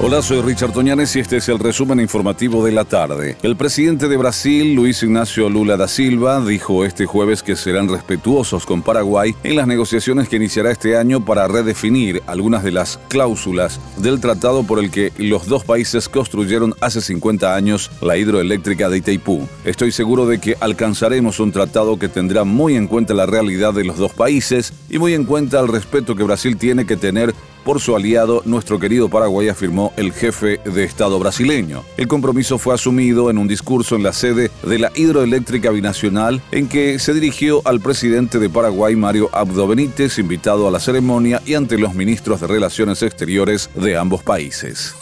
Hola, soy Richard Toñanes y este es el resumen informativo de la tarde. El presidente de Brasil, Luis Ignacio Lula da Silva, dijo este jueves que serán respetuosos con Paraguay en las negociaciones que iniciará este año para redefinir algunas de las cláusulas del tratado por el que los dos países construyeron hace 50 años la hidroeléctrica de Itaipú. Estoy seguro de que alcanzaremos un tratado que tendrá muy en cuenta la realidad de los dos países y muy en cuenta el respeto que Brasil tiene que tener por su aliado, nuestro querido Paraguay, afirmó el jefe de Estado brasileño. El compromiso fue asumido en un discurso en la sede de la hidroeléctrica binacional en que se dirigió al presidente de Paraguay, Mario Abdo Benítez, invitado a la ceremonia y ante los ministros de Relaciones Exteriores de ambos países.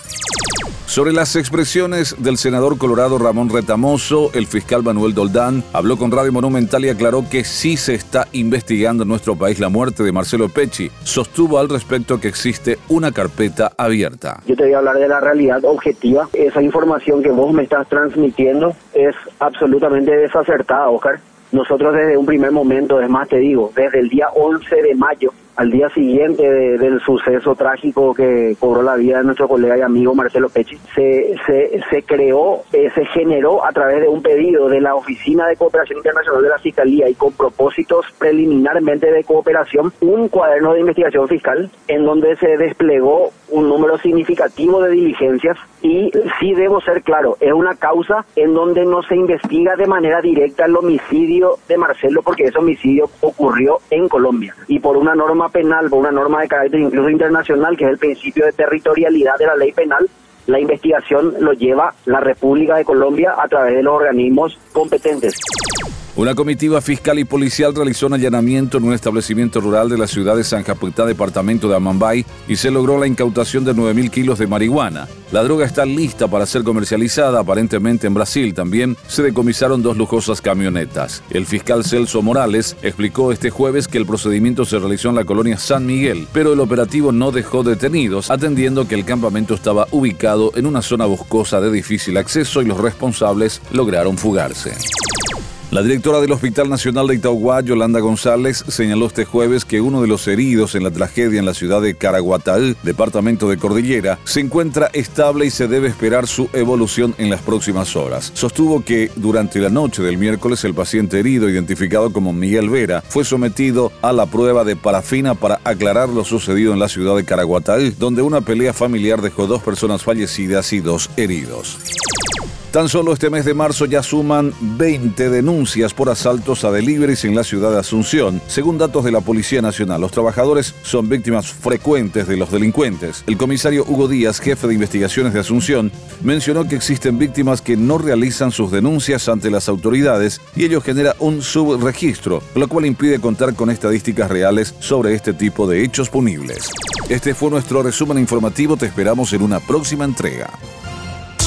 Sobre las expresiones del senador colorado Ramón Retamoso, el fiscal Manuel Doldán habló con Radio Monumental y aclaró que sí se está investigando en nuestro país la muerte de Marcelo Pecci. Sostuvo al respecto que existe una carpeta abierta. Yo te voy a hablar de la realidad objetiva. Esa información que vos me estás transmitiendo es absolutamente desacertada, Oscar. Nosotros desde un primer momento, es más te digo, desde el día 11 de mayo al día siguiente del suceso trágico que cobró la vida de nuestro colega y amigo Marcelo Pecci, se, se, se creó, eh, se generó a través de un pedido de la Oficina de Cooperación Internacional de la Fiscalía y con propósitos preliminarmente de cooperación, un cuaderno de investigación fiscal en donde se desplegó un número significativo de diligencias y sí debo ser claro, es una causa en donde no se investiga de manera directa el homicidio de Marcelo porque ese homicidio ocurrió en Colombia y por una norma penal, por una norma de carácter incluso internacional, que es el principio de territorialidad de la ley penal, la investigación lo lleva la República de Colombia a través de los organismos competentes. Una comitiva fiscal y policial realizó un allanamiento en un establecimiento rural de la ciudad de San Japutá, departamento de Amambay, y se logró la incautación de 9.000 kilos de marihuana. La droga está lista para ser comercializada aparentemente en Brasil. También se decomisaron dos lujosas camionetas. El fiscal Celso Morales explicó este jueves que el procedimiento se realizó en la colonia San Miguel, pero el operativo no dejó detenidos, atendiendo que el campamento estaba ubicado en una zona boscosa de difícil acceso y los responsables lograron fugarse. La directora del Hospital Nacional de Itauguá, Yolanda González, señaló este jueves que uno de los heridos en la tragedia en la ciudad de Caraguatá, departamento de Cordillera, se encuentra estable y se debe esperar su evolución en las próximas horas. Sostuvo que durante la noche del miércoles el paciente herido, identificado como Miguel Vera, fue sometido a la prueba de parafina para aclarar lo sucedido en la ciudad de Caraguatá, donde una pelea familiar dejó dos personas fallecidas y dos heridos. Tan solo este mes de marzo ya suman 20 denuncias por asaltos a deliveries en la ciudad de Asunción. Según datos de la Policía Nacional, los trabajadores son víctimas frecuentes de los delincuentes. El comisario Hugo Díaz, jefe de investigaciones de Asunción, mencionó que existen víctimas que no realizan sus denuncias ante las autoridades y ello genera un subregistro, lo cual impide contar con estadísticas reales sobre este tipo de hechos punibles. Este fue nuestro resumen informativo, te esperamos en una próxima entrega.